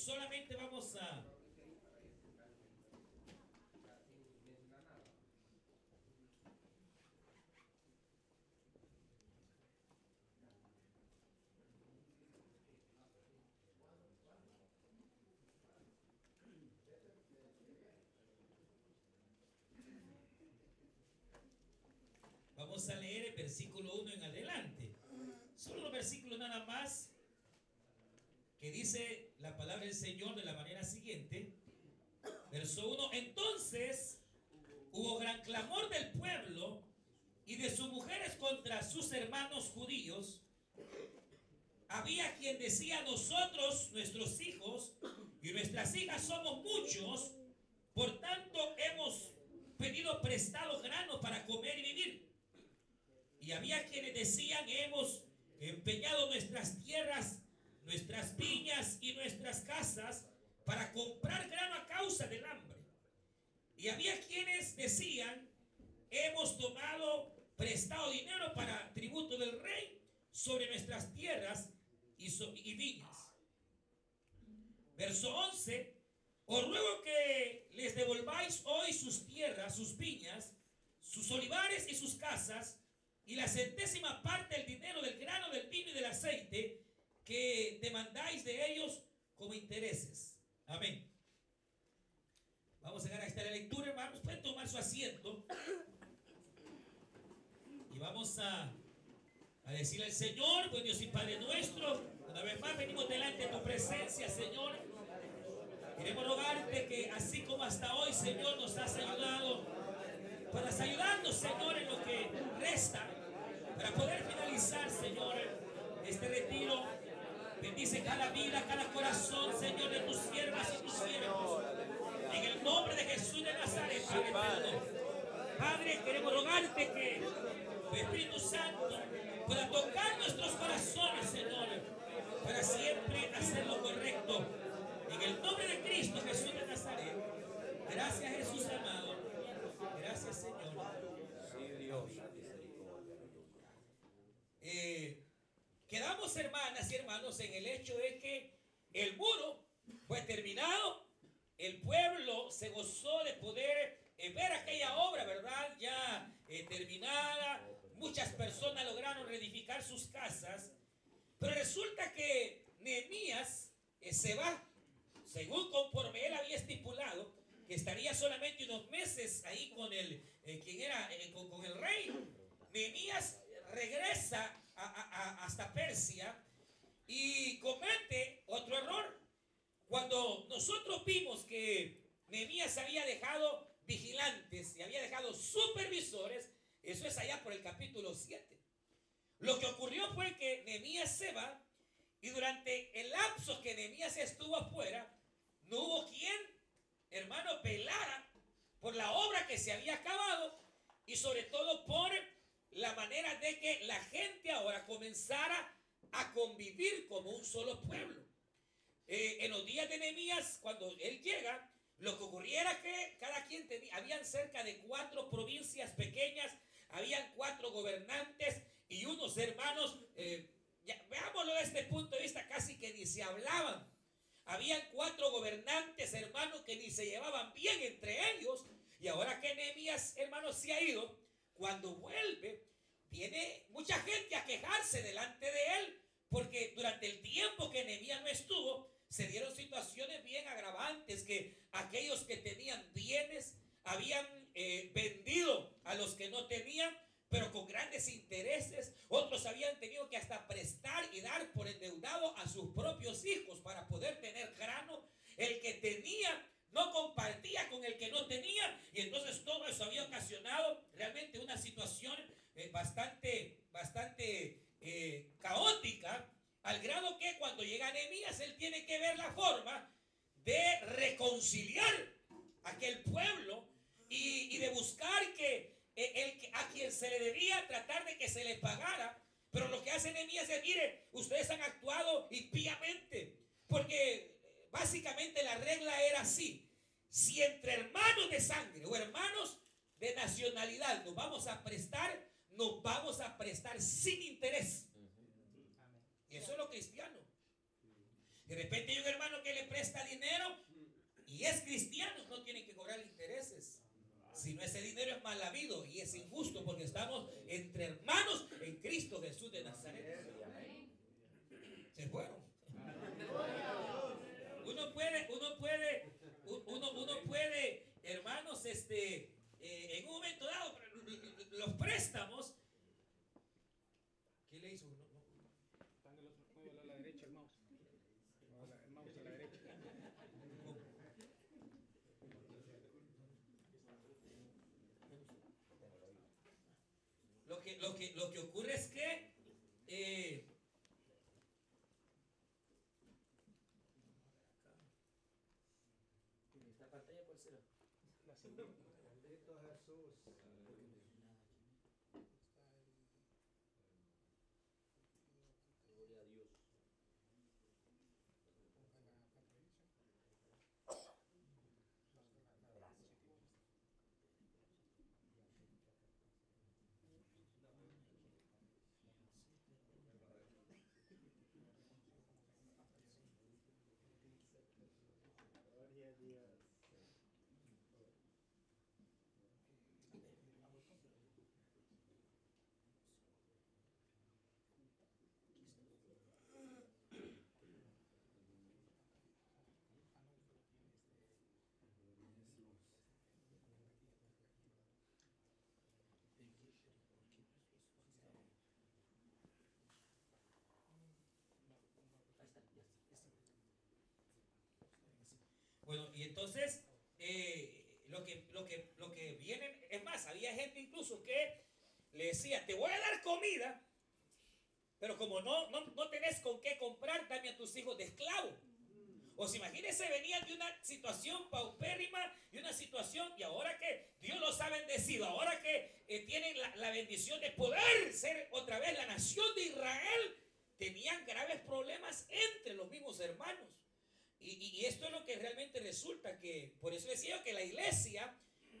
solamente vamos a... Vamos a leer el versículo 1 en adelante. Solo los versículos nada más que dice del Señor de la manera siguiente. Verso 1. Entonces hubo gran clamor del pueblo y de sus mujeres contra sus hermanos judíos. Había quien decía, nosotros, nuestros hijos y nuestras hijas somos muchos, por tanto hemos pedido prestado grano para comer y vivir. Y había quienes decían, hemos empeñado nuestras tierras, nuestras viñas y nuestras casas para comprar grano a causa del hambre. Y había quienes decían, hemos tomado prestado dinero para tributo del rey sobre nuestras tierras y, y viñas. Verso 11, os ruego que les devolváis hoy sus tierras, sus viñas, sus olivares y sus casas, y la centésima parte del dinero del grano, del vino y del aceite que demandáis de ellos como intereses. Amén. Vamos a llegar a esta lectura, hermanos. Pueden tomar su asiento. Y vamos a, a decirle al Señor, buen Dios y Padre nuestro, una vez más venimos delante de tu presencia, Señor. Queremos rogarte que así como hasta hoy, Señor, nos has ayudado, puedas ayudarnos, Señor, en lo que resta, para poder finalizar, Señor, este retiro. Bendice cada vida, cada corazón, Señor, de tus siervas y tus siervos. En el nombre de Jesús de Nazaret, Padre Padre, queremos rogarte que tu Espíritu Santo pueda tocar nuestros corazones, Señor, para siempre hacer lo correcto. En el nombre de Cristo Jesús de Nazaret. Gracias Jesús amado. Gracias Señor. Sí, Dios. Eh, quedamos hermanas y hermanos en el hecho de que el muro fue terminado. El pueblo se gozó de poder eh, ver aquella obra, ¿verdad? Ya eh, terminada. Muchas personas lograron reedificar sus casas. Pero resulta que Nehemías se va según conforme él había estipulado, que estaría solamente unos meses ahí con el, eh, quien era, eh, con, el rey, Nehemías regresa hasta Persia y comete otro error. Cuando nosotros vimos que Nehemías había dejado vigilantes y había dejado supervisores, eso es allá por el capítulo 7. Lo que ocurrió fue que Nehemías se va y durante el lapso que Nehemías estuvo afuera, no hubo quien, hermano, pelara por la obra que se había acabado y sobre todo por la manera de que la gente ahora comenzara a convivir como un solo pueblo. Eh, en los días de Nehemías, cuando él llega, lo que ocurriera que cada quien tenía, habían cerca de cuatro provincias pequeñas, habían cuatro gobernantes y unos hermanos, eh, veámoslo desde este punto de vista, casi que ni se hablaban. Habían cuatro gobernantes, hermanos, que ni se llevaban bien entre ellos. Y ahora que Nehemías, hermanos, se ha ido, cuando vuelve, viene mucha gente a quejarse delante de él, porque durante el tiempo que Nehemías no estuvo, se dieron situaciones bien agravantes, que aquellos que tenían bienes habían eh, vendido a los que no tenían, pero con grandes intereses. Otros habían tenido que hasta prestar y dar por endeudado a sus propios hijos para poder tener grano. El que tenía no compartía con el que no tenía y entonces todo eso había ocasionado realmente una situación eh, bastante, bastante eh, caótica al grado que cuando llega Nehemías él tiene que ver la forma de reconciliar aquel pueblo y, de buscar que el, a quien se le debía tratar de que se le pagara. Pero lo que hace Nehemías es, mire, ustedes han actuado impíamente. Porque eh, básicamente la regla era así. Si entre hermanos de sangre o hermanos de nacionalidad nos vamos a prestar, nos vamos a prestar sin interés. Y eso es lo cristiano. De repente hay un hermano que le presta dinero y es cristiano, no tiene que cobrar intereses. Si no, ese dinero es mal habido y es injusto porque estamos entre hermanos en Cristo Jesús de Nazaret. Se fueron. Uno puede, uno puede, uno, uno puede, hermanos, este, eh, en un momento dado, los préstamos. ¿Qué le hizo? No, no. A la derecha el mouse. El mouse a la derecha. Lo que, lo que, lo que ocurre es que eh, Bueno, y entonces, eh, lo, que, lo, que, lo que viene, es más, había gente incluso que le decía, te voy a dar comida, pero como no, no, no tenés con qué comprar, dame a tus hijos de esclavo. O si imagínense, venían de una situación paupérrima y una situación, y ahora que Dios los ha bendecido, ahora que eh, tienen la, la bendición de poder ser otra vez la nación de Israel, tenían graves problemas entre los mismos hermanos. Y, y- esto es lo que realmente resulta que, por eso decía que la iglesia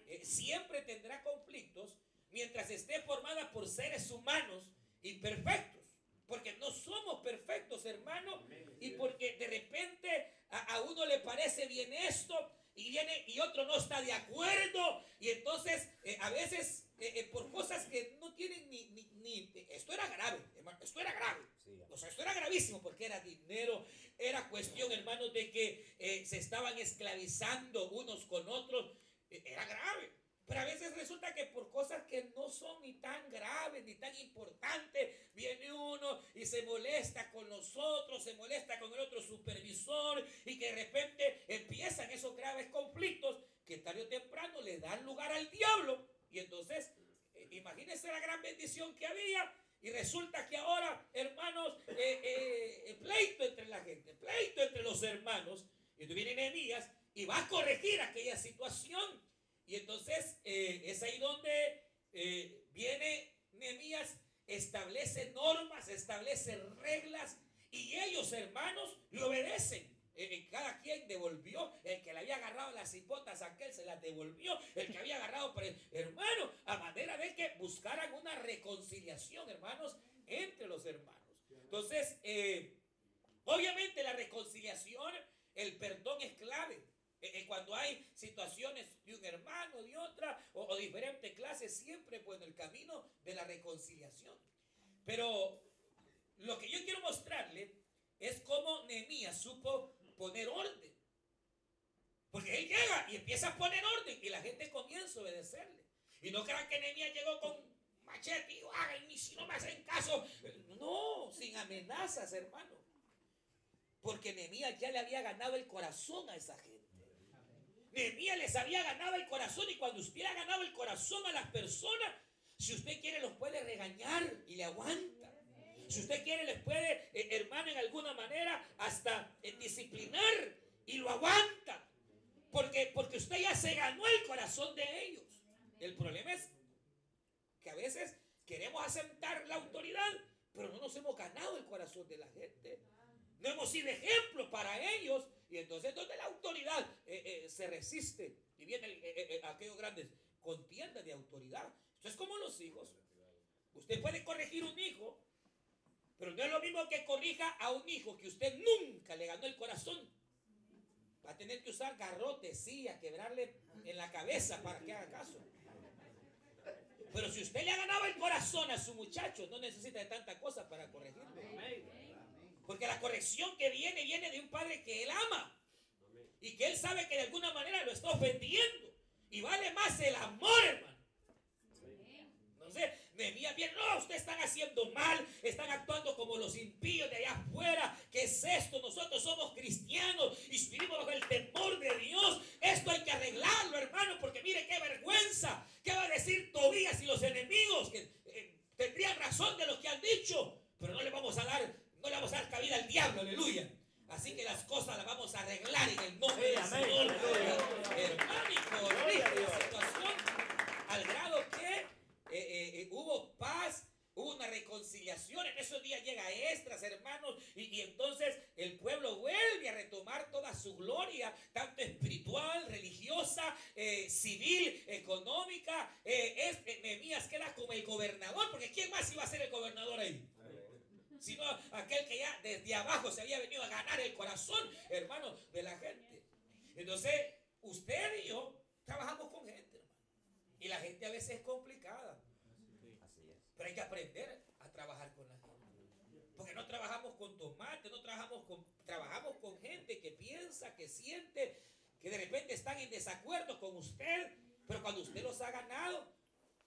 eh, siempre tendrá conflictos mientras esté formada por seres humanos imperfectos. Porque no somos perfectos, hermano. Y porque de repente a, a uno le parece bien esto y viene y otro no está de acuerdo. Y entonces eh, a veces eh, eh, por cosas que no tienen ni, ni, ni- Esto era grave, hermano. Esto era grave. O sea, esto era gravísimo porque era dinero, era cuestión, hermanos, de que eh, se estaban esclavizando unos con otros. Eh, Era grave. Pero a veces resulta que por cosas que no son ni tan graves ni tan importantes, viene uno y se molesta con los otros, se molesta con el otro supervisor y que de repente empiezan esos graves conflictos que tarde o temprano le dan lugar al diablo. Y entonces, eh, imagínense la gran bendición que había. Y resulta que ahora, hermanos, eh, eh, eh, pleito entre la gente, pleito entre los hermanos. Y viene Nehemías y va a corregir aquella situación. Y entonces es ahí donde viene Nehemías, establece normas, establece reglas y ellos, hermanos, le obedecen. Eh, eh, cada quien devolvió, el que le había agarrado las hipotas aquel se las devolvió, el que había agarrado, pre- hermano, a manera de que buscaran una reconciliación, hermanos, entre los hermanos. Entonces, eh, obviamente la reconciliación, el perdón es clave. Eh, eh, cuando hay situaciones de un hermano, de otra, o, o diferentes clases, siempre bueno el camino de la reconciliación. Pero lo que yo quiero mostrarle es cómo Nehemías supo poner orden. Porque él llega y empieza a poner orden y la gente comienza a obedecerle. Y no crean que Nehemías llegó con machete y "Ay, si no me hacen caso. No, sin amenazas, hermano. Porque Nehemías ya le había ganado el corazón a esa gente. Nehemías les había ganado el corazón y cuando usted ha ganado el corazón a las personas, si usted quiere los puede regañar y le aguanta. Si usted quiere les puede, eh, hermano, en alguna manera hasta eh, disciplinar y lo aguanta. Porque, porque usted ya se ganó el corazón de ellos. El problema es que a veces queremos asentar la autoridad, pero no nos hemos ganado el corazón de la gente. No hemos sido ejemplo para ellos. Y entonces, donde la autoridad eh, se resiste y viene el- eh, aquellos grandes contiendas de autoridad. Esto es como los hijos. Usted puede corregir un hijo, pero no es lo mismo que corrija a un hijo que usted nunca le ganó el corazón. Va a tener que usar garrotes, sí, a quebrarle en la cabeza para que haga caso. Pero si usted le ha ganado el corazón a su muchacho, no necesita de tanta cosa para corregirlo. Porque la corrección que viene, viene de un padre que él ama. Y que él sabe que de alguna manera lo está ofendiendo. Y vale más el amor, bien, no, ustedes están haciendo mal, están actuando como los impíos de allá afuera. ¿Qué es esto? Nosotros somos cristianos y vivimos bajo el temor de Dios. Esto hay que arreglarlo, hermano, porque mire qué vergüenza. ¿Qué va a decir Tobías y los enemigos? Que eh, tendrían razón de lo que han dicho, pero no le vamos a dar, no le vamos a dar cabida al diablo, aleluya. Así que las cosas las vamos a arreglar en el nombre del Señor. Hermano, la situación al grado que hubo paz, hubo una reconciliación. En esos días llega extras, hermanos, y, entonces el pueblo vuelve a retomar toda su gloria, tanto espiritual, religiosa, eh, civil, económica. Eh, es, eh, Nehemías queda como el gobernador, porque ¿quién más iba a ser el gobernador ahí? sino aquel que ya desde abajo se había venido a ganar el corazón, hermano, de la gente. Entonces, usted y yo trabajamos con gente, hermano. Y la gente a veces es complicada. Pero hay que aprender a trabajar con la gente. Porque no trabajamos con tomate, no trabajamos con, trabajamos con gente que piensa, que siente, que de repente están en desacuerdo con usted, pero cuando usted los ha ganado,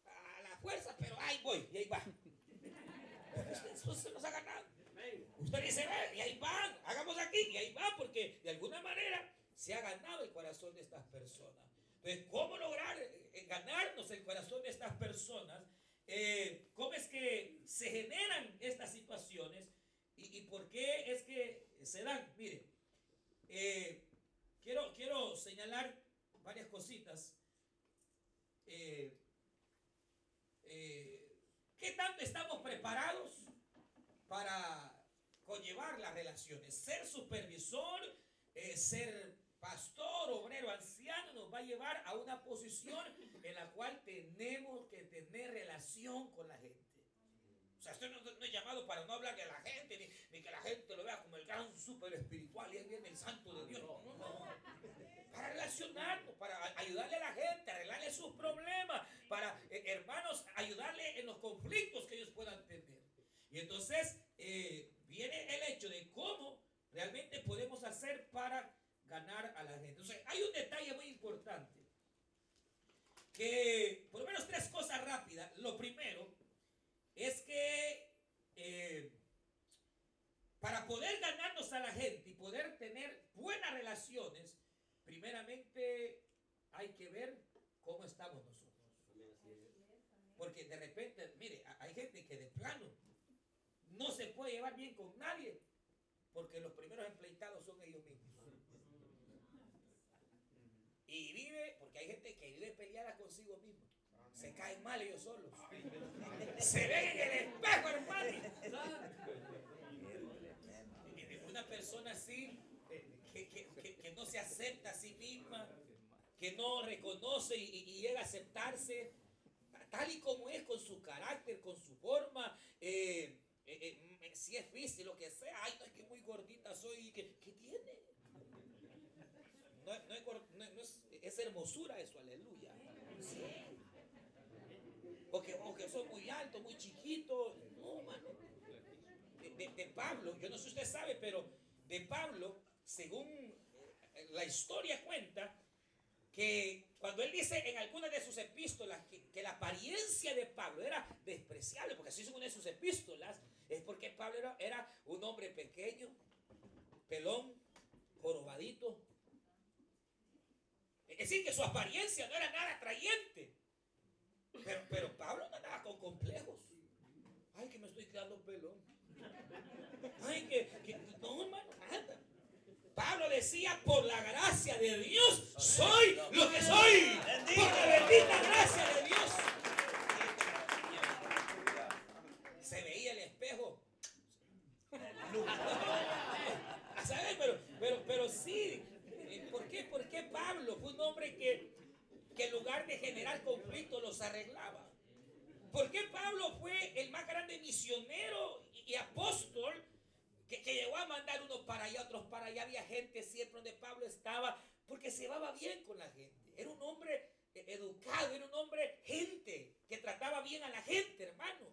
a la fuerza, pero ahí voy, y ahí va. Usted, usted los ha ganado. Usted dice, "Ve, y ahí van, hagamos aquí, y ahí va, porque de alguna manera se ha ganado el corazón de estas personas. Entonces, ¿cómo lograr eh, ganarnos el corazón de estas personas? Eh, ¿Cómo es que se generan estas situaciones? ¿Y, por qué es que se dan? Mire, eh, quiero, quiero señalar varias cositas. Eh, ¿Qué tanto estamos preparados para conllevar las relaciones? Ser supervisor, ser pastor, obrero, anciano, nos va a llevar a una posición en la cual tenemos que tener relación con la gente. O sea, esto no, no es llamado para no hablar de la gente, ni, ni que la gente lo vea como el gran super espiritual y ahí viene el santo de Dios. No, no, no. Para relacionarnos, para ayudarle a la gente, arreglarle sus problemas, para, eh, hermanos, ayudarle en los conflictos que ellos puedan tener. Y entonces eh, viene el hecho de cómo realmente podemos hacer para ganar a la gente. Entonces, hay un detalle muy importante. Que, por lo menos tres cosas rápidas. Lo primero es que eh, para poder ganarnos a la gente y poder tener buenas relaciones, primeramente hay que ver cómo estamos nosotros. Porque de repente, mire, hay gente que de plano no se puede llevar bien con nadie porque los primeros empleitados son ellos mismos. Y vive, porque hay gente que vive peleada consigo mismo. Se caen mal ellos solos. Se ven en el espejo, hermano. Una persona así, eh, que, que- que- que no se acepta a sí misma, que no reconoce y, y llega a aceptarse tal y como es, con su carácter, con su forma, eh, eh, eh, mm, si es difícil, lo que sea, ay, no es que muy gordita soy, ¿qué, qué tiene? No, no es, no- no es, es hermosura eso, aleluya. Sí. O que, soy muy alto, muy chiquito, no, mano. De, Pablo, yo no sé si usted sabe, pero de Pablo, según eh, la historia cuenta, que cuando él dice en algunas de sus epístolas que, que la apariencia de Pablo era despreciable, porque así es una de sus epístolas, es porque Pablo era, era un hombre pequeño, pelón, jorobadito. Es decir, que su apariencia no era nada atrayente. Pero, pero Pablo no andaba con complejos. Ay, que me estoy quedando pelón. Ay, que, que no, hermano, nada. Pablo decía, por la gracia de Dios, soy lo que soy. Por la bendita gracia de Dios. Se veía el espejo. ¿Sabes? Pero, pero, pero sí. Eh, ¿Por qué? ¿Por qué Pablo fue un hombre que, que en lugar de generar conflictos los arreglaba? ¿Por qué Pablo fue el más grande misionero y, apóstol que, que llegó a mandar unos para allá, otros para allá? Había gente siempre donde Pablo estaba porque se llevaba bien con la gente. Era un hombre eh, educado, era un hombre gente que trataba bien a la gente, hermano.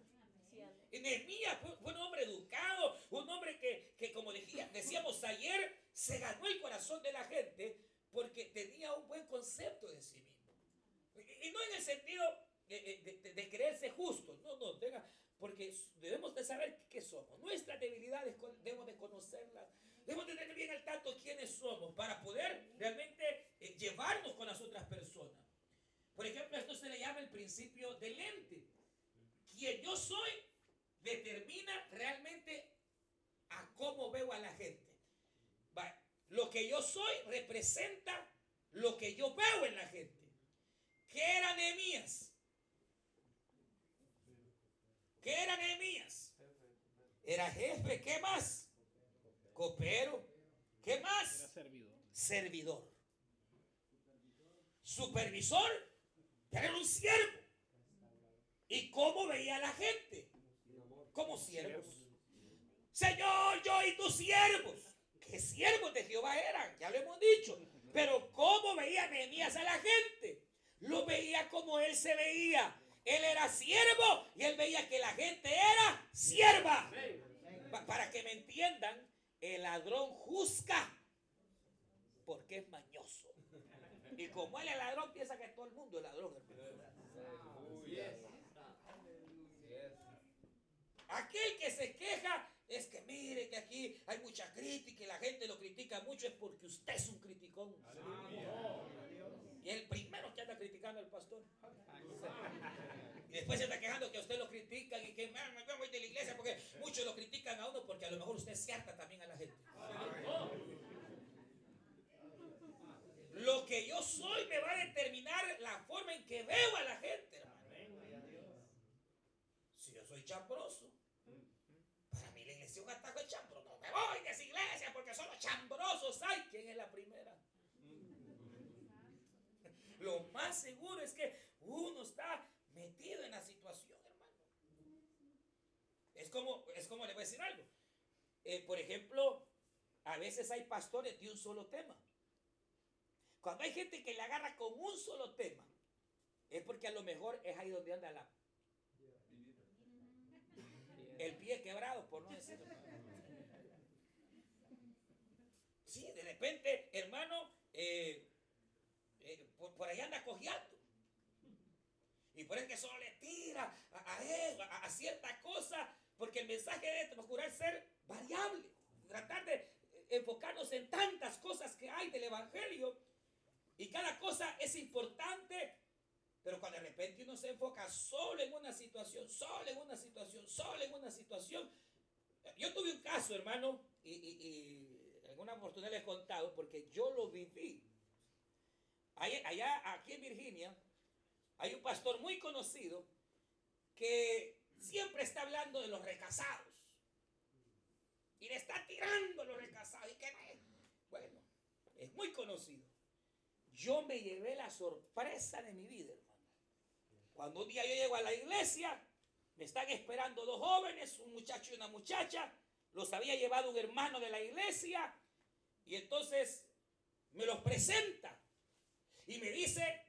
Nehemías fue, fue, un hombre educado, un hombre que, que como decía, decíamos ayer, se ganó el corazón de la gente porque tenía un buen concepto de sí mismo. Y, no en el sentido de, de, de, creerse justo, no, no, tenga, porque debemos de saber qué somos. Nuestras debilidades debemos de conocerlas. Debemos de tener bien al tanto quiénes somos para poder realmente eh, llevarnos con las otras personas. Por ejemplo, esto se le llama el principio del ente. Quien yo soy determina realmente a cómo veo a la gente. Lo que yo soy representa lo que yo veo en la gente. ¿Qué era Nehemías? ¿Qué era Nehemías? Era jefe, ¿qué más? Copero, ¿qué más? Era servidor. Servidor. Supervisor, era un siervo. ¿Y cómo veía a la gente? Como siervos. Señor, yo y tus siervos. ¿Qué siervos de Jehová eran? Ya lo hemos dicho. Pero ¿cómo veía Nehemías a la gente? Lo veía como él se veía. Él era siervo y él veía que la gente era sierva. Para que me entiendan, el ladrón juzga porque es mañoso. Y como él es ladrón, piensa que todo el mundo es ladrón. Aquel que se queja es que mire que aquí hay mucha crítica y la gente lo critica mucho es porque usted es un criticón. Y el primero que anda criticando al pastor. Y después se está quejando que a usted lo critican y que me voy de la iglesia porque muchos lo critican a uno porque a lo mejor usted se harta también a la gente. Lo que yo soy me va a determinar la forma en que veo a la gente, hermano. Si yo soy chambroso, atajo de chambro. No me voy de esa iglesia porque son los chambrosos. ¿Ay quién es la primera? Lo más seguro es que uno está metido en la situación, hermano. Es como, es como le voy a decir algo. Eh, por ejemplo, a veces hay pastores de un solo tema. Cuando hay gente que le agarra con un solo tema, es porque a lo mejor es ahí donde anda la... El pie quebrado, por no decirlo. Sí, de repente, hermano, eh, eh, por, por, ahí anda cojeando. Y por eso que solo le tira a, a él, a, cierta cosa, porque el mensaje de este procurar ser variable, tratar de enfocarnos en tantas cosas que hay del Evangelio y cada cosa es importante, pero cuando de repente uno se enfoca solo en una situación, solo en una situación, solo en una situación. Yo tuve un caso, hermano, y, y, y alguna oportunidad les he contado, porque yo lo viví. Allá, aquí en Virginia, hay un pastor muy conocido que siempre está hablando de los recasados. Y le está tirando a los recasados. Y que, bueno, es muy conocido. Yo me llevé la sorpresa de mi vida, hermano. Cuando un día yo llego a la iglesia, me están esperando dos jóvenes, un muchacho y una muchacha. Los había llevado un hermano de la iglesia. Y entonces me los presenta. Y me dice,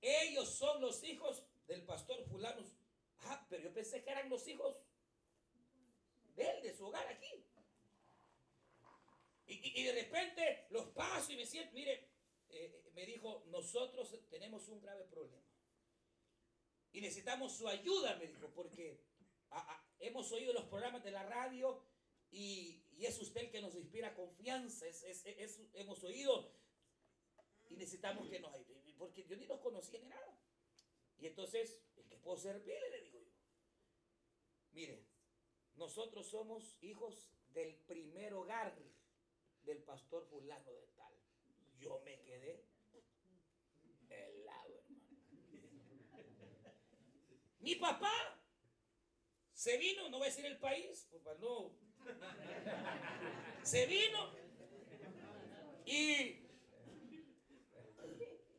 ellos son los hijos del pastor fulano. Ah, pero yo pensé que eran los hijos de él, de su hogar aquí. Y, de repente los paso y me siento, mire, eh, me dijo, nosotros tenemos un grave problema. Y necesitamos su ayuda, me dijo, porque a, a, hemos oído los programas de la radio y, es usted el que nos inspira confianza. Hemos oído y necesitamos que nos ayude. Porque yo ni los conocía ni nada. Y entonces, el que puedo servirle, le digo yo. Mire, nosotros somos hijos del primer hogar del pastor fulano de tal. Yo me quedé helado, hermano. Mi papá se vino, no voy a decir el país, pues no. Se vino y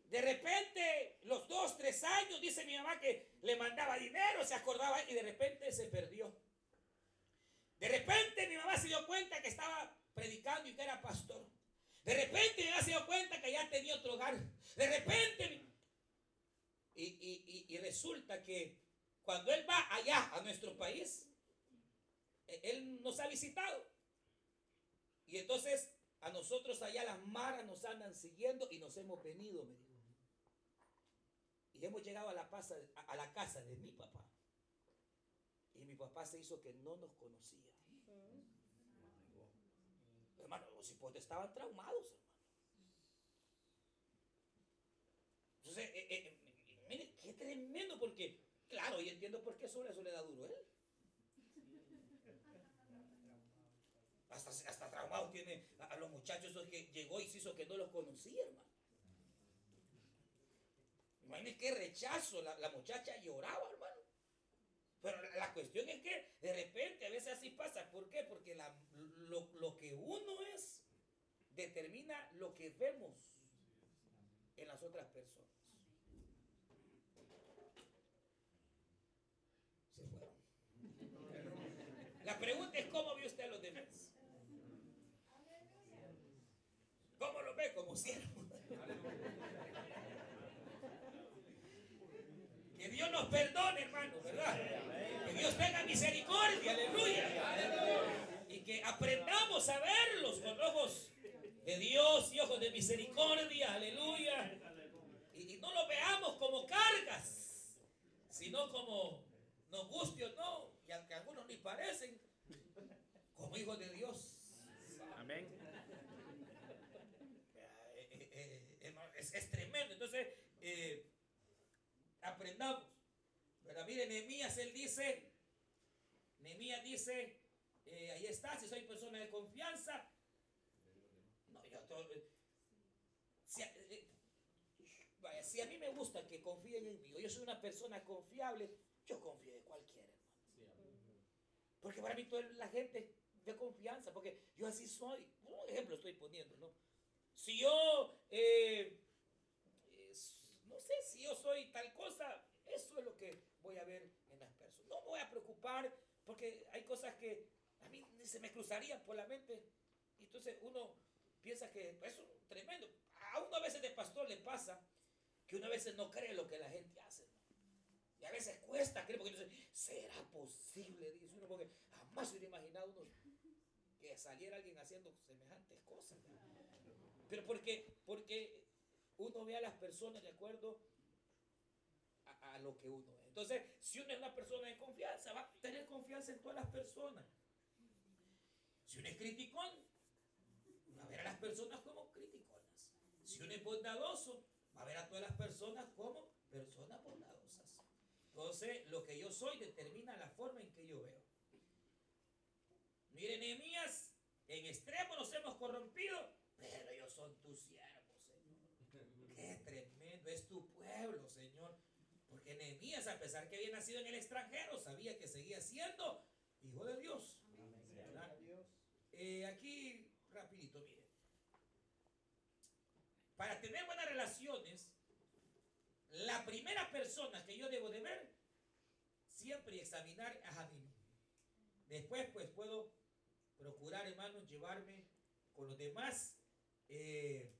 de repente, los dos, tres años, dice mi mamá que le mandaba dinero, se acordaba y de repente se perdió. De repente mi mamá se dio cuenta que estaba predicando y que era pastor. De repente mi mamá se dio cuenta que ya tenía otro hogar. De repente. Y, y, y, y resulta que cuando Él va allá a nuestro país, eh, Él nos ha visitado. Y entonces a nosotros allá las maras nos andan siguiendo y nos hemos venido, me dijo. Y hemos llegado a la, casa, a la casa de mi papá. Y mi papá se hizo que no nos conocía. Hermano, los hipotes estaban traumados, hermano. Entonces, eh, eh, eh, mire, qué tremendo, porque, claro, y entiendo por qué sobre eso le da duro él. Hasta, hasta traumado tiene a, a los muchachos esos que llegó y se hizo que no los conocía, hermano. Imagínense qué rechazo, la, la muchacha lloraba, hermano. Pero la, la cuestión es que de repente a veces así pasa. ¿Por qué? Porque la- lo, lo que uno es determina lo que vemos en las otras personas. Se fueron. La pregunta es cómo ve usted a los demás. ¿Cómo lo ve? Como siervo. Que Dios nos perdone, hermano, ¿verdad? Que Dios tenga misericordia, aleluya. Y que aprendamos a verlos con ojos de Dios y ojos de misericordia, aleluya. Y, no lo veamos como cargas, sino como nos guste o no, y algunos ni parecen, como hijos de Dios. Amén. Eh, eh, eh, es, es tremendo. Entonces, aprendamos. Pero mire, Nehemías, él dice, Nehemías dice, eh, ahí está, si soy persona de confianza. No, yo to- eh, si, a, eh, vaya, si a mí me gusta que confíen en mí, o yo soy una persona confiable, yo confío en cualquiera. Porque para mí toda la gente de confianza, porque yo así soy. Un ejemplo estoy poniendo, ¿no? Si yo, eh, no sé si yo soy tal cosa, eso es lo que voy a ver en las personas. No me voy a preocupar porque hay cosas que a mí se me cruzarían por la mente. Y entonces uno piensa que pues, eso es tremendo. A uno a veces de pastor le pasa que uno a veces no cree lo que la gente hace. Y a veces cuesta creer porque ¿será posible? Dice uno, porque jamás se hubiera imaginado uno que saliera alguien haciendo semejantes cosas. Pero porque, porque uno ve a las personas de acuerdo a, a lo que uno es. Entonces, si uno es una persona de confianza, va a tener confianza en todas las personas. Si uno es criticón, va a ver a las personas como criticonas. Si uno es bondadoso, va a ver a todas las personas como personas bondadosas. Entonces, lo que yo soy determina la forma en que yo veo. Miren, Nehemías, en extremo nos hemos corrompido, pero ellos son tus siervos, Señor. Qué tremendo es tu pueblo, Señor. Porque Nehemías, a pesar que había nacido en el extranjero, sabía que seguía siendo hijo de Dios. Eh, aquí, rapidito, mire. Para tener buenas relaciones, la primera persona que yo debo de ver, siempre examinar a mismo. Después, pues, puedo procurar, hermanos, llevarme con los demás. Eh,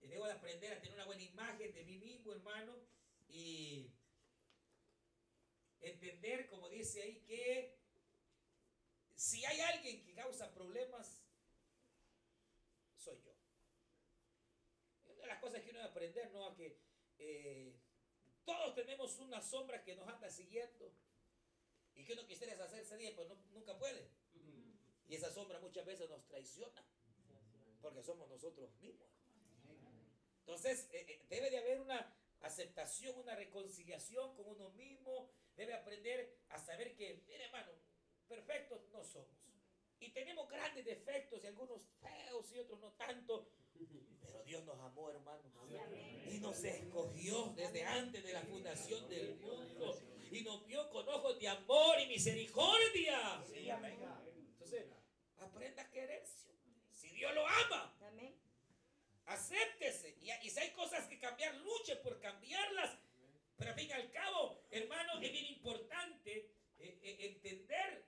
debo de aprender a tener una buena imagen de mí mismo, hermano, y entender, como dice ahí, que si hay alguien que causa problemas, soy yo. Una de las cosas que uno debe aprender, ¿no? A que eh, todos tenemos una sombra que nos anda siguiendo y que uno quisiera deshacerse de ella, pero no- nunca puede. Y esa sombra muchas veces nos traiciona, porque somos nosotros mismos. Entonces, eh, eh, debe de haber una aceptación, una reconciliación con uno mismo. Debe aprender a saber que, mire hermano, perfectos no somos. Y tenemos grandes defectos y algunos feos y otros no tanto. Pero Dios nos amó, hermano. Y nos escogió desde antes de la fundación del mundo. Y nos vio con ojos de amor y misericordia. Entonces, aprenda a quererse. Si Dios lo ama, Amén. acéptese. Y, y si hay cosas que cambiar, luche por cambiarlas. Pero al fin y al cabo, hermano, es bien importante eh, eh, entender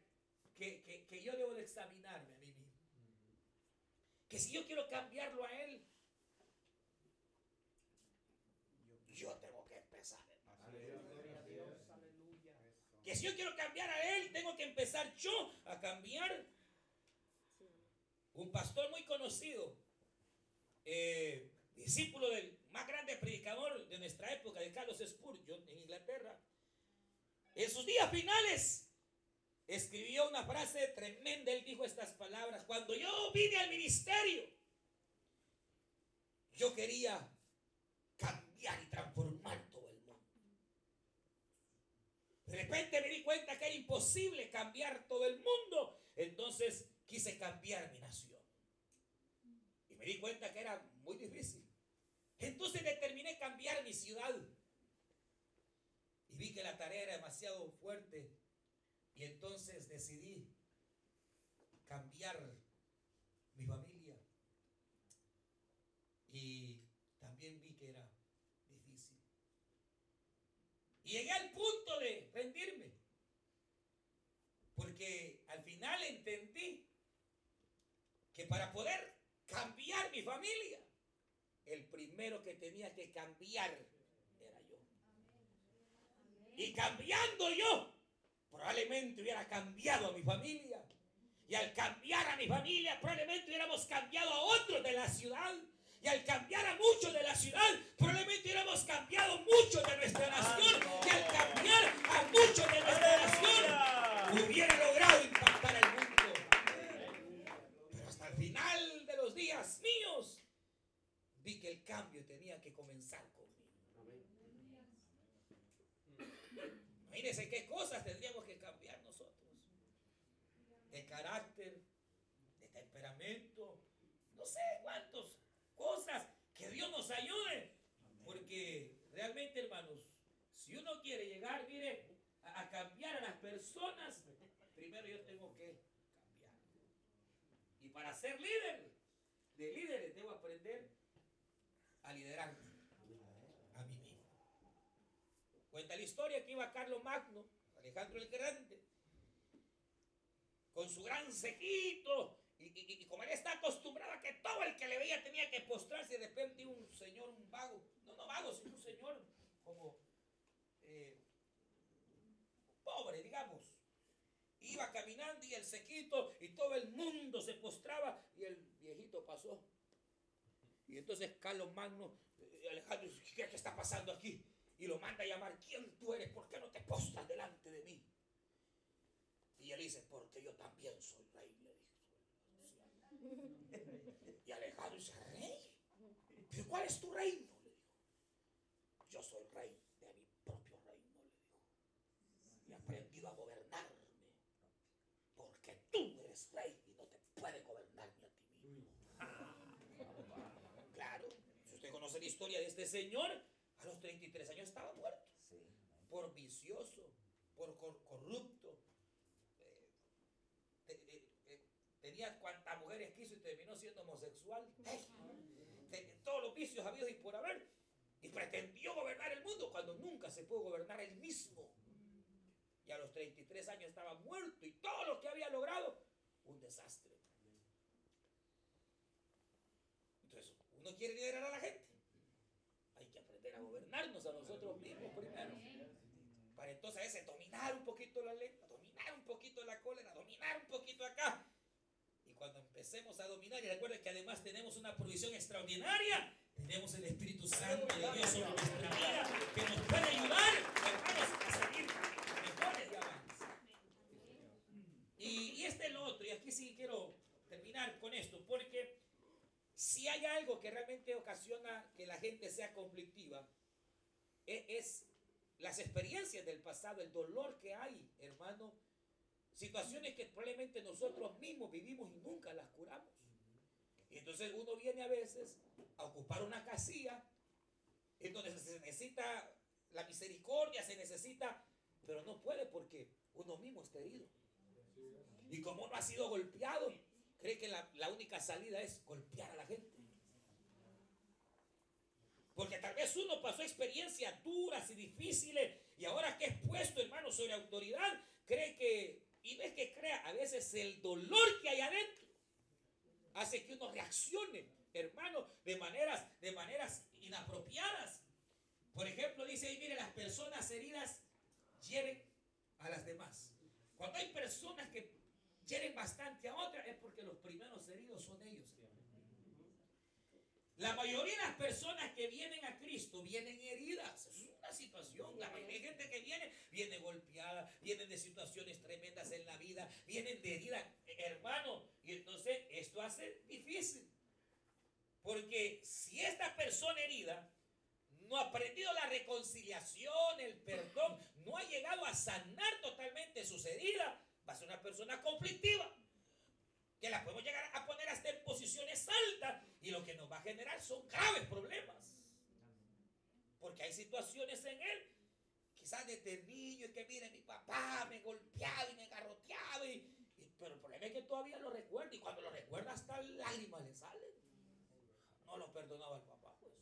que, que- que yo debo de examinarme. Que si yo quiero cambiarlo a él, yo tengo que empezar. hermano. Que si yo quiero cambiar a él, tengo que empezar yo a cambiar. Un pastor muy conocido, eh, discípulo del más grande predicador de nuestra época, de Carlos Spurgeon, en Inglaterra, en sus días finales escribió una frase tremenda. Él dijo estas palabras. Cuando yo vine al ministerio, yo quería cambiar y transformar todo el mundo. De repente me di cuenta que era imposible cambiar todo el mundo. Entonces quise cambiar mi nación. Y me di cuenta que era muy difícil. Entonces determiné cambiar mi ciudad. Y vi que la tarea era demasiado fuerte. Y entonces decidí cambiar mi familia. Y también vi que era difícil. Y llegué al punto de rendirme. Porque al final entendí que para poder cambiar mi familia, el primero que tenía que cambiar era yo. Y cambiando yo, probablemente hubiera cambiado a mi familia. Y al cambiar a mi familia, probablemente hubiéramos cambiado a otros de la ciudad. Y al cambiar a muchos de la ciudad, probablemente hubiéramos cambiado muchos de nuestra nación. Y al cambiar a muchos de nuestra nación, hubiera logrado impactar al mundo. Pero hasta el final de los días míos, vi que el cambio tenía que comenzar Imagínense qué cosas tendríamos que cambiar nosotros. De carácter, de temperamento, no sé cuántas cosas. Que Dios nos ayude. Porque realmente, hermanos, si uno quiere llegar, mire, a, a cambiar a las personas, primero yo tengo que cambiar. Y para ser líder de líderes, debo aprender a liderarme a mí mismo. Cuenta la historia que iba Carlos Magno, Alejandro el Grande, con su gran cejito, y, como él está acostumbrado a que todo el que le veía tenía que postrarse, y de repente un señor, un vago, no, no vago, sino un señor como eh, pobre, digamos, iba caminando y el sequito y todo el mundo se postraba y el viejito pasó. Y entonces Carlos Magno, eh, Alejandro, dice, ¿qué, qué está pasando aquí? Y lo manda a llamar, ¿quién tú eres? ¿Por qué no te postras delante de mí? Y él dice, porque yo también soy rey, le dijo. Y Alejandro dice, ¿rey? ¿Pero cuál es tu reino? Le dijo. Yo soy rey de mi propio reino, le dijo. Y he aprendido a gobernarme. Porque tú eres rey y no te puede gobernar ni a ti mismo. Claro, si usted conoce la historia de este señor, a los 33 años estaba muerto. Por vicioso, por cor- corrupto. Eh, eh, eh, tenía cuantas mujeres quiso y terminó siendo homosexual. Todos los vicios habidos y por haber. Y pretendió gobernar el mundo cuando nunca se pudo gobernar él mismo. Y a los 33 años estaba muerto y todo lo que había logrado, un desastre. Entonces, uno quiere liderar a la gente. Aprender a nosotros mismos primero. Para entonces veces dominar un poquito la lengua, dominar un poquito la cólera, dominar un poquito acá. Y cuando empecemos a dominar, y recuerden que además tenemos una provisión extraordinaria, tenemos el Espíritu Santo de Dios sobre nuestra vida, que nos puede ayudar, hermanos, a salir mejores diamantes. Y, y este es lo otro, y aquí sí quiero terminar con esto, porque si hay algo que realmente ocasiona que la gente sea conflictiva, e- es las experiencias del pasado, el dolor que hay, hermano, situaciones que probablemente nosotros mismos vivimos y nunca las curamos. Y entonces uno viene a veces a ocupar una casilla en donde se necesita la misericordia, se necesita, pero no puede porque uno mismo está herido. Y como uno ha sido golpeado, cree que la, la única salida es golpear a la gente. Porque tal vez uno pasó experiencias duras y difíciles y ahora que es puesto, hermano, sobre autoridad, cree que, y no es que crea, a veces el dolor que hay adentro hace que uno reaccione, hermano, de maneras, de maneras inapropiadas. Por ejemplo, dice ahí, mire, las personas heridas hieren a las demás. Cuando hay personas que quieren bastante a otras es porque los primeros heridos son ellos. La mayoría de las personas que vienen a Cristo vienen heridas. Es una situación. La mayoría de gente que viene, viene golpeada, vienen de situaciones tremendas en la vida, vienen de heridas, hermano. Y entonces esto hace difícil. Porque si esta persona herida no ha aprendido la reconciliación, el perdón, no ha llegado a sanar totalmente sus heridas, va a ser una persona conflictiva que la podemos llegar a poner hasta en posiciones altas y lo que nos va a generar son graves problemas. Porque hay situaciones en él, quizás desde niño, y que mire, mi papá me golpeaba y me garroteaba, y, pero el problema es que todavía lo recuerda y cuando lo recuerda hasta lágrimas le salen. No lo perdonaba el papá, pues.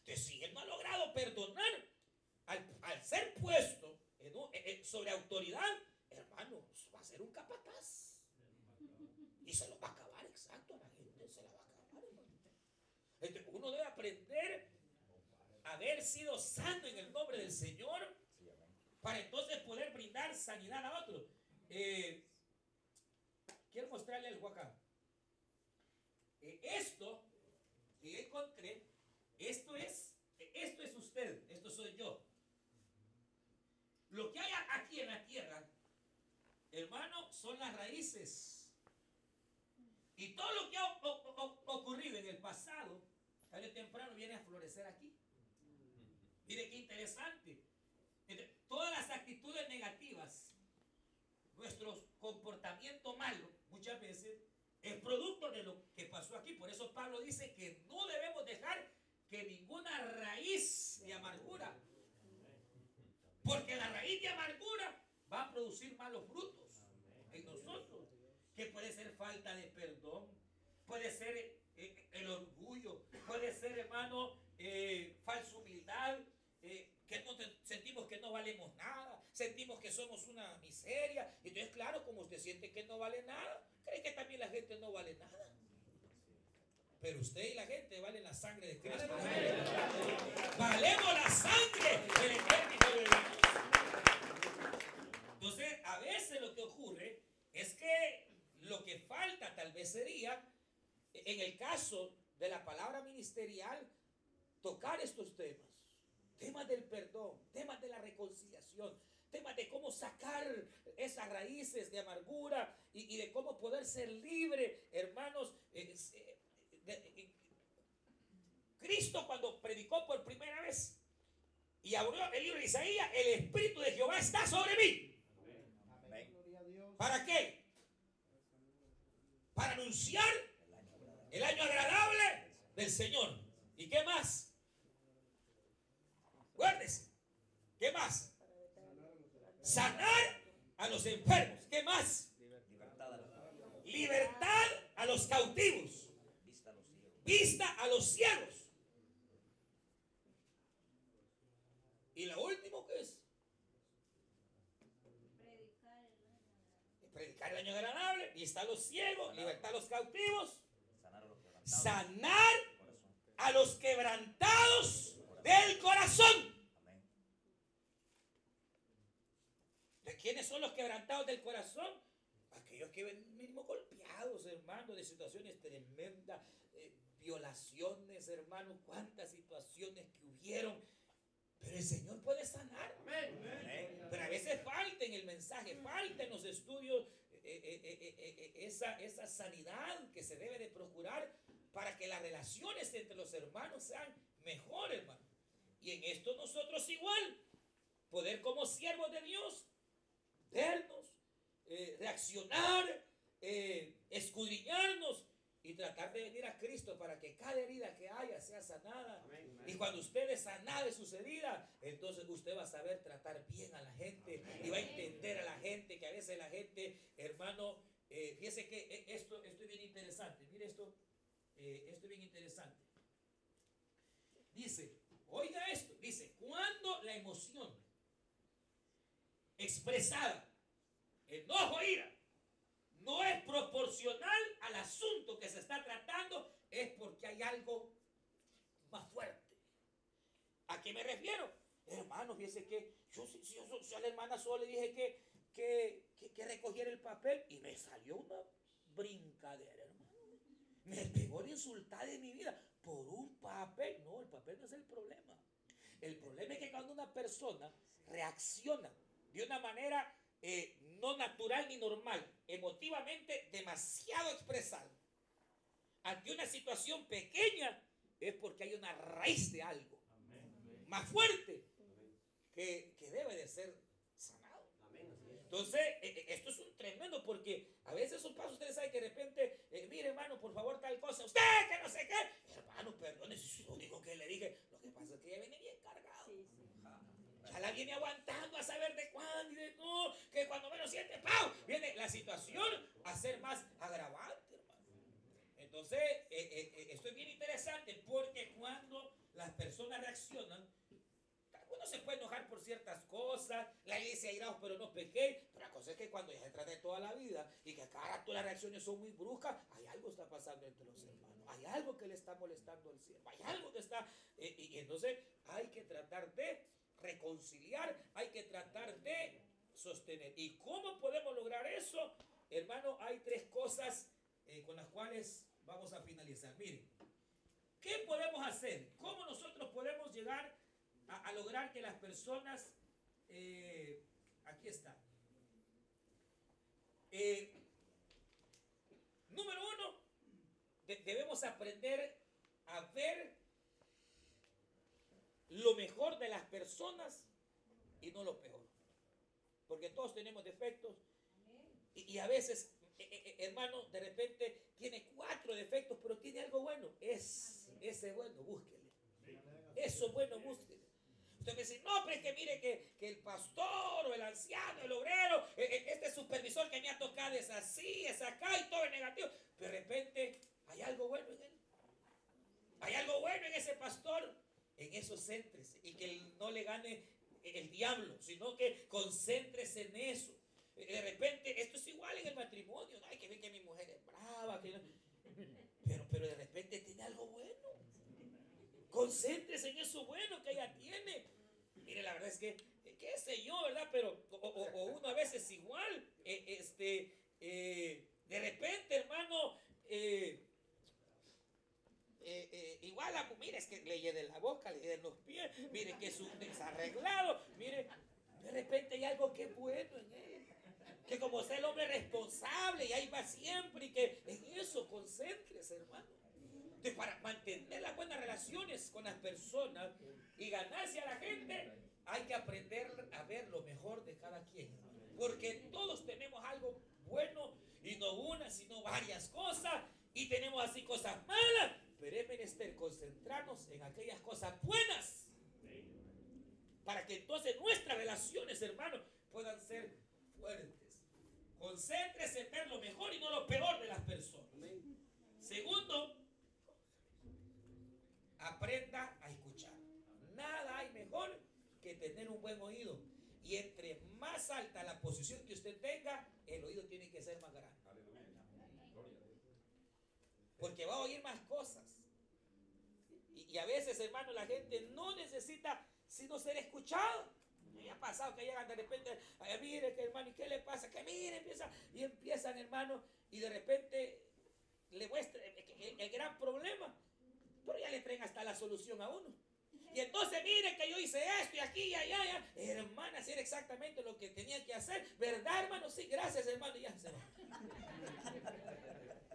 Entonces, si él no ha logrado perdonar al, al ser puesto un, en, sobre autoridad, hermano, va a ser un capataz. Y se lo va a acabar, exacto, a la gente se la va a acabar. Entonces, uno debe aprender a haber sido sano en el nombre del Señor para entonces poder brindar sanidad a otro. Eh, quiero mostrarle algo acá. Eh, esto que encontré, esto es, esto es usted, esto soy yo. Lo que hay aquí en la tierra, hermano, son las raíces y todo lo que ha ocurrido en el pasado, tarde o temprano viene a florecer aquí. Mire qué interesante. Todas las actitudes negativas, nuestro comportamiento malo, muchas veces es producto de lo que pasó aquí. Por eso Pablo dice que no debemos dejar que ninguna raíz de amargura, porque la raíz de amargura va a producir malos frutos que puede ser falta de perdón, puede ser eh, el orgullo, puede ser, hermano, eh, falsa humildad, eh, que sentimos que no valemos nada, sentimos que somos una miseria. Entonces, claro, como usted siente que no vale nada, cree que también la gente no vale nada. Pero usted y la gente valen la sangre de Cristo. Valemos la sangre del Dios. Entonces, a veces lo que ocurre es que que falta tal vez sería, en el caso de la palabra ministerial, tocar estos temas. Temas del perdón, temas de la reconciliación, temas de cómo sacar esas raíces de amargura y, de cómo poder ser libre, hermanos. Eh, eh, Cristo cuando predicó por primera vez y abrió el libro de Isaías, el Espíritu de Jehová está sobre mí. ¿Para qué? Para anunciar el año agradable del Señor. ¿Y qué más? Guárdese. ¿Qué más? Sanar a los enfermos. ¿Qué más? Libertad a los cautivos. Vista a los ciegos. Y lo último que es predicar el año agradable, y está los ciegos, libertad a los cautivos, sanar a los quebrantados. Del corazón. ¿De quiénes son los quebrantados del corazón? Aquellos que ven mismo golpeados, hermano, de situaciones tremendas, eh, violaciones, hermano, cuántas situaciones que hubieron. Pero el Señor puede sanar. Pero a veces falta en el mensaje, falta en los estudios eh, eh, eh, esa, esa sanidad que se debe de procurar para que las relaciones entre los hermanos sean mejor, hermano. Y en esto nosotros igual, poder como siervos de Dios, vernos, reaccionar, escudriñarnos y tratar de venir a Cristo para que cada herida que haya sea sanada. Y cuando usted es sanada de sus heridas, entonces usted va a saber tratar bien a la gente y va a entender a la gente que a veces la gente, hermano, eh, fíjese que eh, esto, esto es bien interesante. Mire esto, eh, esto es bien interesante. Dice, oiga esto, dice, cuando la emoción expresada, enojo, ira, no es proporcional al asunto que se está tratando, es porque hay algo más fuerte. ¿A qué me refiero? hermano, fíjese que yo, yo, yo, a la hermana solo le dije que, que, que, que recogiera el papel y me salió una brincadera, hermano. Me pegó la insultada de mi vida por un papel. No, el papel no es el problema. El problema es que cuando una persona reacciona de una manera eh, no natural ni normal, emotivamente demasiado expresada, ante una situación pequeña, es porque hay una raíz de algo más fuerte que, que debe de ser sanado. Entonces, eh, eh, esto es un tremendo porque a veces un paso, ustedes saben que de repente, eh, mire hermano, por favor, tal cosa, usted que no sé qué, hermano, perdone, si lo único que le dije, lo que pasa es que ella viene bien cargado. Ya la viene aguantando a saber de cuándo y de no, que cuando menos siente, ¡pau! Viene la situación a ser más agravante, hermano. Entonces, eh, eh, eh, esto es bien interesante porque cuando las personas reaccionan, se puede enojar por ciertas cosas, la iglesia iraos pero no pequé, pero la cosa es que cuando ya se trata de toda la vida y que cada todas las reacciones son muy bruscas, hay algo que está pasando entre los hermanos, hay algo que le está molestando al cielo, hay algo que está, eh, y entonces hay que tratar de reconciliar, hay que tratar de sostener. ¿Y cómo podemos lograr eso? Hermano, hay tres cosas eh, con las cuales vamos a finalizar. Miren, ¿qué podemos hacer? ¿Cómo nosotros podemos llegar a, a lograr que las personas, eh, aquí está, Eh, número uno, de- debemos aprender a ver lo mejor de las personas y no lo peor. Porque todos tenemos defectos y, y a veces, eh, hermano, de repente tiene cuatro defectos, pero tiene algo bueno. Es ese bueno, búsquele. Eso bueno, búsquele. Usted me dice, no, pero es que mire que, que el pastor o el anciano, el obrero, eh, eh, este supervisor que me ha tocado es así, es acá y todo es negativo. Pero de repente hay algo bueno en él. Hay algo bueno en ese pastor. En eso céntrese y que no le gane el diablo, sino que concéntrese en eso. De repente, esto es igual en el matrimonio. ¿no? Hay que ver que mi mujer es brava, pero, pero de repente tiene algo bueno. Concéntrese en eso bueno que ella tiene. Mire, la verdad es que, eh, qué sé yo, ¿verdad? Pero, o, o- o uno a veces igual, eh, este, eh, de repente, hermano, igual, la, mire, es que le llene la boca, le llene los pies, mire que es un desarreglado, mire, de repente hay algo que es bueno en él. Que como sea el hombre responsable y ahí va siempre y que en eso concéntrese, hermano. Entonces, para mantener las buenas relaciones con las personas y ganarse a la gente, hay que aprender a ver lo mejor de cada quien. Porque todos tenemos algo bueno y no una, sino varias cosas. Y tenemos así cosas malas. Pero es menester concentrarnos en aquellas cosas buenas. Para que entonces nuestras relaciones, hermanos, puedan ser fuertes. Concéntrese en ver lo mejor y no lo peor de las personas. Segundo, aprenda a escuchar. Nada hay mejor que tener un buen oído. Y entre más alta la posición que usted tenga, el oído tiene que ser más grande. Porque va a oír más cosas. Y, a veces, hermano, la gente no necesita sino ser escuchado. Me ha pasado que llegan de repente, "Ay, mire que hermano, ¿y qué le pasa? Que mire, empieza, y empiezan, hermano, y de repente le muestra el gran problema, pero ya le traen hasta la solución a uno. Y entonces mire que yo hice esto y aquí y allá, ya. hermana, hacer exactamente lo que tenía que hacer, ¿verdad, hermano? Sí, gracias, hermano, y ya se va.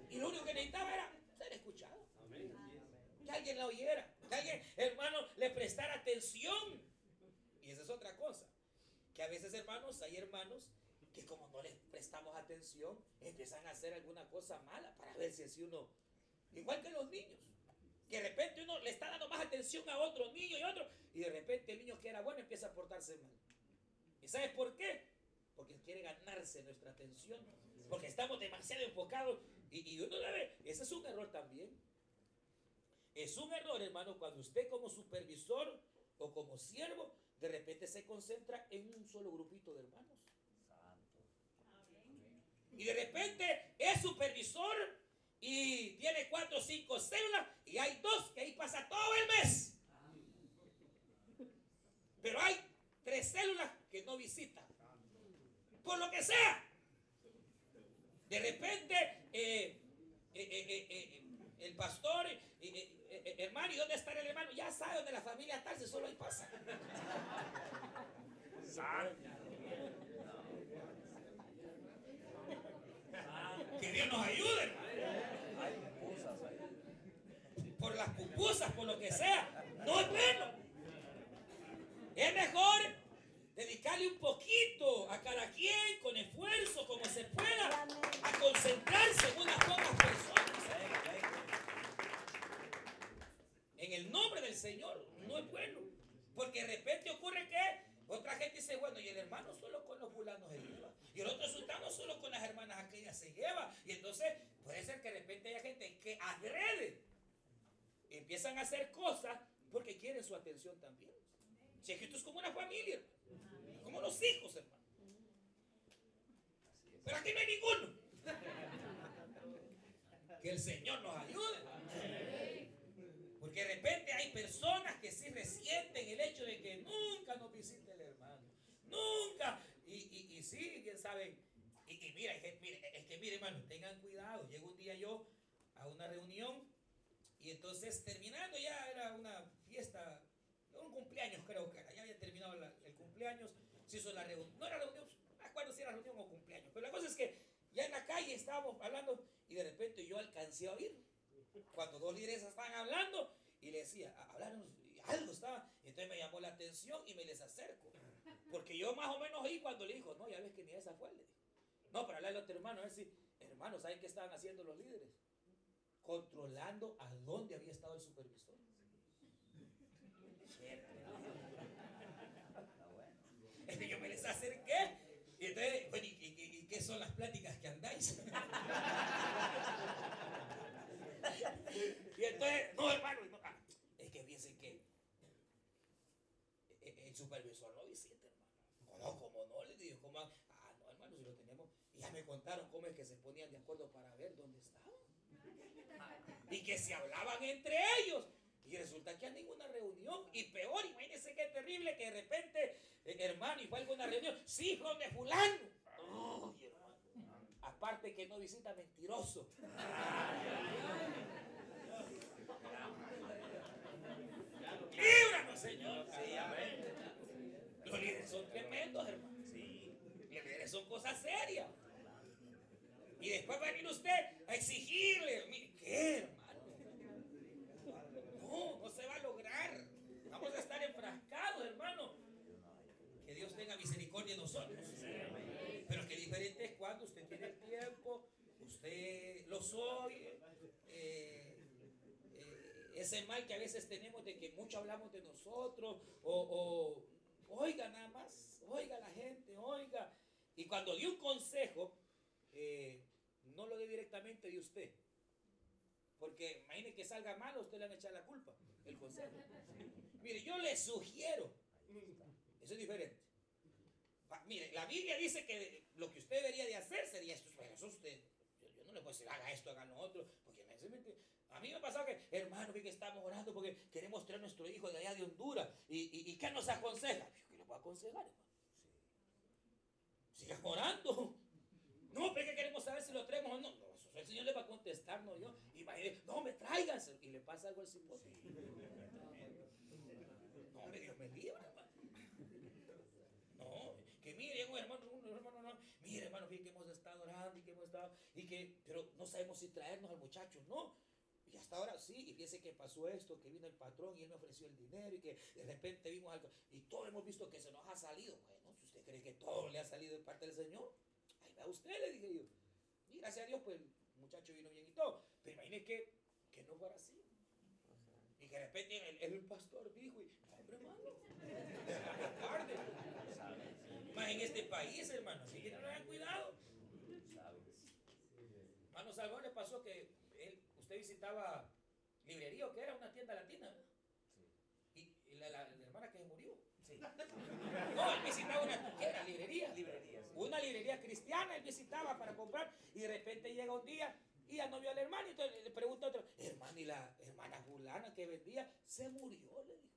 Y lo único que necesitaba era ser escuchado. Que alguien la oyera, que alguien, hermano, le prestara atención. Y esa es otra cosa. Que a veces, hermanos, hay hermanos que como no les prestamos atención, empiezan a hacer alguna cosa mala para ver si así uno, igual que los niños, que de repente uno le está dando más atención a otro niño y otro, y de repente el niño que era bueno empieza a portarse mal. ¿Y sabes por qué? Porque quiere ganarse nuestra atención, porque estamos demasiado enfocados y, y uno debe, ese es un error también. Es un error, hermano, cuando usted como supervisor o como siervo de repente se concentra en un solo grupito de hermanos. Y de repente es supervisor y tiene cuatro o cinco células y hay dos que ahí pasa todo el mes. Pero hay no visita. Por lo que sea. De repente, eh, eh, eh, el pastor, hermano, ¿y dónde está el hermano? Ya sabe dónde la familia está, si solo ahí pasa. Que Dios nos ayude. Pupusas, por lo que sea. No es bueno. Es mejor dedicarle un poquito a cada quien con esfuerzo, como se pueda, a concentrarse en unas pocas personas. En el nombre del Señor, no es bueno. Porque de repente ocurre que otra gente dice, bueno, y el hermano solo con los fulanos se lleva. Y el otro sultano solo con las hermanas aquellas se lleva. Y entonces puede ser que de repente haya gente que agrede. Empiezan a hacer cosas porque quieren su atención también. Si es que esto es como una familia, hermano. como los hijos, hermano. Pero aquí no hay ninguno. Que el Señor nos ayude. Porque de repente hay personas que sí resienten el hecho de que nunca nos visite el hermano. Nunca. Y, y, y sí, bien saben. Y, y mira, es que, mire, es que mire, hermano, tengan cuidado. Llegó un día yo a una reunión y entonces terminando ya era una fiesta, un cumpleaños creo que era, ya había terminado el cumpleaños, se hizo la reunión, no era reunión, no acuerdo si era reunión o cumpleaños, pero la cosa es que ya en la calle estábamos hablando y de repente yo alcancé a oír cuando dos líderes estaban hablando y le decía, "Ah, hablaron algo estaba, entonces me llamó la atención y me les acerco, porque yo más o menos oí cuando le dijo, no, ya ves que ni esa fue, le no, para hablarle a otro hermano, a ver si, hermano, ¿saben qué estaban haciendo los líderes? Controlando a dónde había estado el supervisor. Es que yo me les acerqué y entonces, bueno, ¿y, qué son las pláticas que andáis? y entonces, no, hermano, no, ah, es que fíjense que eh, el supervisor no visita, hermano. No, como no, le digo, ¿cómo? Ah, no, hermano, si lo tenemos. Y ya me contaron cómo es que se ponían de acuerdo para ver dónde y que se hablaban entre ellos. Y resulta que hay ninguna reunión. Y peor, imagínense qué terrible que de repente, eh, hermano, y fue a alguna reunión. Sí, fue donde fulano. Aparte que no visita mentiroso. Líbranos, Señor. Los líderes son tremendos, hermano. Los líderes son cosas serias. Y después va a venir usted a exigirle. Mire, ¿Qué, hermano? No, no se va a lograr. Vamos a estar enfrascados, hermano. Que Dios tenga misericordia de nosotros. Pero que diferente es cuando usted tiene el tiempo, usted los oye. eh, eh, ese mal que a veces tenemos de que mucho hablamos de nosotros, o, o oiga nada más, oiga la gente, oiga. Y cuando dio un consejo, eh, no lo dé directamente de usted. Porque imagine que salga mal, usted le van a echar la culpa, el consejo. Mire, yo le sugiero, eso es diferente. Mire, la Biblia dice que lo que usted debería de hacer sería esto, pero eso usted, yo, no le puedo decir, haga esto, haga lo otro, porque a mí me ha pasado que, hermano, que estamos orando porque queremos traer a nuestro hijo de allá de Honduras, y, y, ¿qué nos aconseja? ¿Qué le puedo aconsejar, hermano? Siga orando. No, pero es que queremos saber si lo traemos o no. El Señor le va a contestar, no yo. Y va a decir, no, me tráiganse. Y le pasa algo al cipote. No, hombre, Dios me libre, hermano. No, que mire, un hermano, un hermano, no. Mire, hermano, que hemos estado orando y que hemos estado, y que, pero no sabemos si traernos al muchacho, no. Y hasta ahora sí, y fíjese que pasó esto, que vino el patrón y él me ofreció el dinero y que de repente vimos algo, y todos hemos visto que se nos ha salido. Bueno, si usted cree que todo le ha salido de parte del Señor, ahí va usted, le dije yo. Y gracias a Dios, pues muchacho vino bien y todo. Pero imagine que, que no fuera así. Y que de repente el, el pastor dijo, y, hombre, hermano, tarde. Más en este país, hermano, así que no hagan cuidado. Hermano Salvador le pasó que él, usted visitaba librería que era una tienda latina. Y, la, la- hermana que murió. No, él visitaba una ¿qué era? librería. Una librería cristiana, él visitaba para comprar y de repente llega un día y ya no vio al hermano y entonces le pregunta a otro, hermano, y la hermana fulana que vendía se murió, le dijo.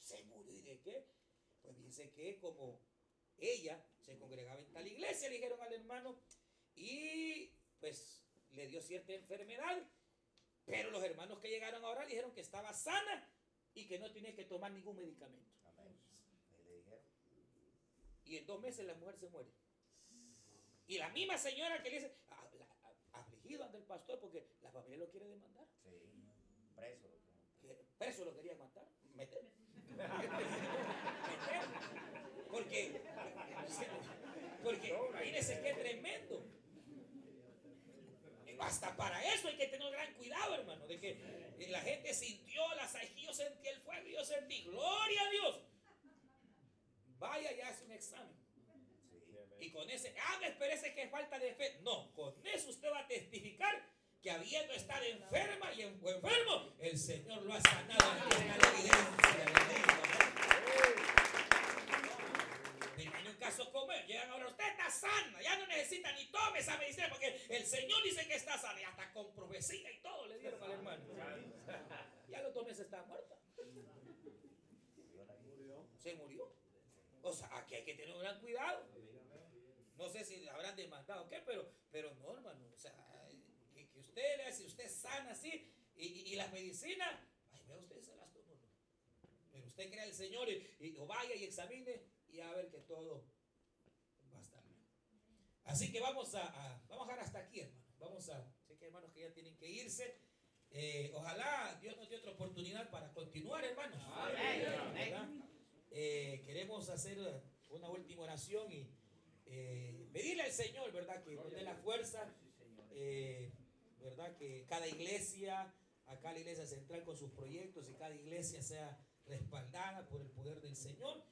¿Se murió y de qué? Pues dice que como ella se congregaba en tal iglesia, le dijeron al hermano, y pues le dio cierta enfermedad, pero los hermanos que llegaron ahora dijeron que estaba sana y que no tenía que tomar ningún medicamento. Amén. Ahí le dijeron. Y en dos meses la mujer se muere. Y la misma señora que le dice, "Ah, la- a- afligido ante el pastor porque la familia lo quiere demandar. Sí. Preso. Preso lo quería matar. Meter. Meter. Porque, porque imagínense qué tremendo. Hasta para eso hay que tener gran cuidado, hermano, de que la gente sintió las que yo sentí el fuego y yo sentí, gloria a Dios. Vaya y hace un examen. Sí. Y con ese, ah, me parece que es falta de fe. No, con eso usted va a testificar que habiendo estado enferma y en- enfermo, el Señor lo ha sanado. Imagino un caso como llegan ahora, usted está sana, ya no necesita ni tome esa medicina porque el Señor dice que está sana y hasta con profecía y todo le dieron al hermano. Ya los dos meses está muerta. Se murió. O sea, aquí hay que tener un gran cuidado. No sé si habrán demandado o qué, pero, pero no, hermano. O sea, que, que usted hace, usted sana así, y, y- y las medicinas, ay, vea usted, se las tomó. Pero usted crea el Señor y, y- o vaya y examine y a ver que todo va a estar bien. Así que vamos a, a- vamos a dejar hasta aquí, hermano. Vamos a, sé que hay hermanos que ya tienen que irse. Eh, ojalá Dios nos dé otra oportunidad para continuar, hermanos. ¿Verdad? Eh, queremos hacer una última oración y eh, pedirle al Señor, ¿verdad? Que nos dé la fuerza, eh, ¿verdad? Que cada iglesia, acá la iglesia central con sus proyectos y cada iglesia sea respaldada por el poder del Señor